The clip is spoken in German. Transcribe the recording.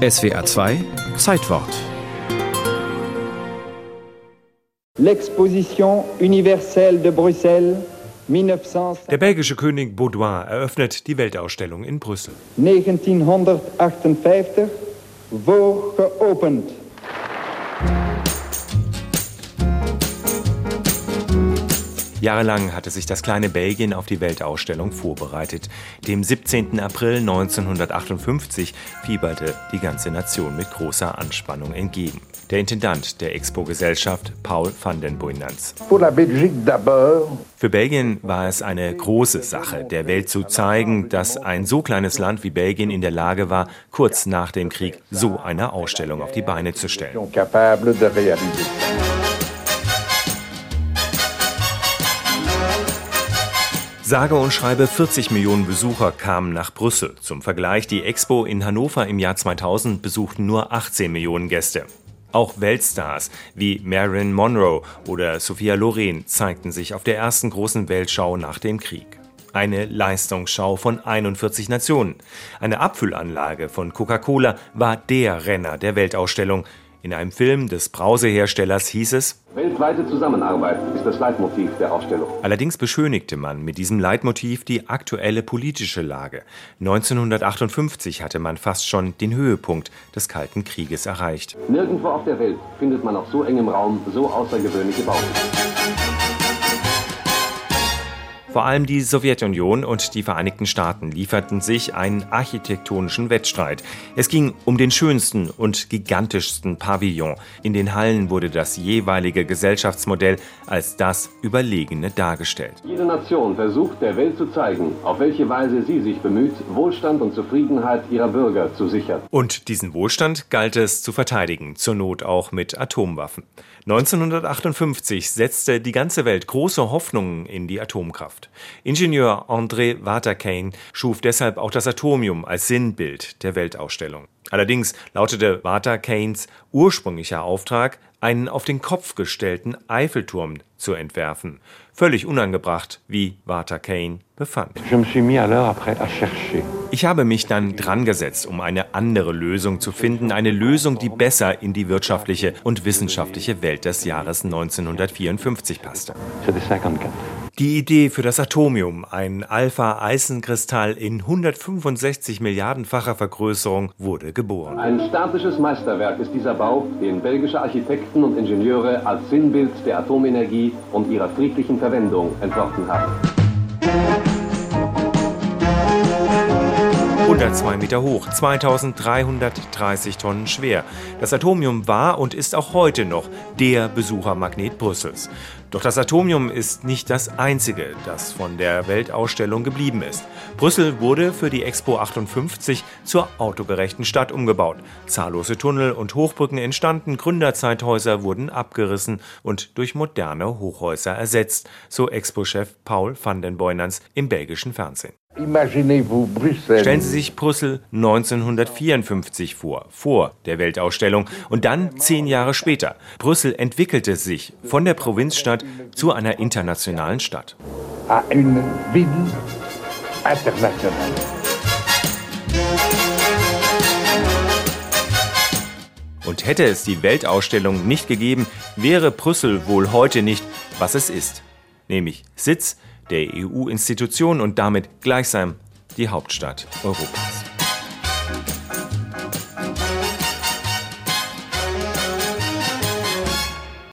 SWR 2 Zeitwort. L'Exposition universelle de Bruxelles der belgische König Baudouin eröffnet die Weltausstellung in Brüssel. 1958 voor geopend. Jahrelang hatte sich das kleine Belgien auf die Weltausstellung vorbereitet. Dem 17. April 1958 fieberte die ganze Nation mit großer Anspannung entgegen. Der Intendant der Expo-Gesellschaft, Paul van den Boynans. Für Belgien war es eine große Sache, der Welt zu zeigen, dass ein so kleines Land wie Belgien in der Lage war, kurz nach dem Krieg so eine Ausstellung auf die Beine zu stellen. Sage und schreibe 40 Millionen Besucher kamen nach Brüssel. Zum Vergleich, die Expo in Hannover im Jahr 2000 besuchten nur 18 Millionen Gäste. Auch Weltstars wie Marilyn Monroe oder Sophia Loren zeigten sich auf der ersten großen Weltschau nach dem Krieg. Eine Leistungsschau von 41 Nationen. Eine Abfüllanlage von Coca-Cola war der Renner der Weltausstellung. In einem Film des Brauseherstellers hieß es, Weltweite Zusammenarbeit ist das Leitmotiv der Ausstellung. Allerdings beschönigte man mit diesem Leitmotiv die aktuelle politische Lage. 1958 hatte man fast schon den Höhepunkt des Kalten Krieges erreicht. Nirgendwo auf der Welt findet man auf so engem Raum so außergewöhnliche Bauten. Vor allem die Sowjetunion und die Vereinigten Staaten lieferten sich einen architektonischen Wettstreit. Es ging um den schönsten und gigantischsten Pavillon. In den Hallen wurde das jeweilige Gesellschaftsmodell als das Überlegene dargestellt. Jede Nation versucht der Welt zu zeigen, auf welche Weise sie sich bemüht, Wohlstand und Zufriedenheit ihrer Bürger zu sichern. Und diesen Wohlstand galt es zu verteidigen, zur Not auch mit Atomwaffen. 1958 setzte die ganze Welt große Hoffnungen in die Atomkraft. Ingenieur André Waterkane schuf deshalb auch das Atomium als Sinnbild der Weltausstellung. Allerdings lautete Waterkanes ursprünglicher Auftrag, einen auf den Kopf gestellten Eiffelturm zu entwerfen. Völlig unangebracht, wie Walter Kane befand. Ich habe mich dann dran gesetzt, um eine andere Lösung zu finden, eine Lösung, die besser in die wirtschaftliche und wissenschaftliche Welt des Jahres 1954 passte. Die Idee für das Atomium, ein Alpha-Eisenkristall in 165 Milliardenfacher Vergrößerung, wurde geboren. Ein statisches Meisterwerk ist dieser Bau, den belgische Architekten und Ingenieure als Sinnbild der Atomenergie und ihrer friedlichen Verwendung entworfen haben. 102 Meter hoch, 2330 Tonnen schwer. Das Atomium war und ist auch heute noch der Besuchermagnet Brüssels. Doch das Atomium ist nicht das einzige, das von der Weltausstellung geblieben ist. Brüssel wurde für die Expo 58 zur autogerechten Stadt umgebaut. Zahllose Tunnel und Hochbrücken entstanden, Gründerzeithäuser wurden abgerissen und durch moderne Hochhäuser ersetzt, so Expo-Chef Paul van den Boynans im belgischen Fernsehen. Stellen Sie sich Brüssel 1954 vor, vor der Weltausstellung und dann zehn Jahre später. Brüssel entwickelte sich von der Provinzstadt zu einer internationalen Stadt. Und hätte es die Weltausstellung nicht gegeben, wäre Brüssel wohl heute nicht, was es ist, nämlich Sitz der EU-Institutionen und damit gleichsam die Hauptstadt Europas.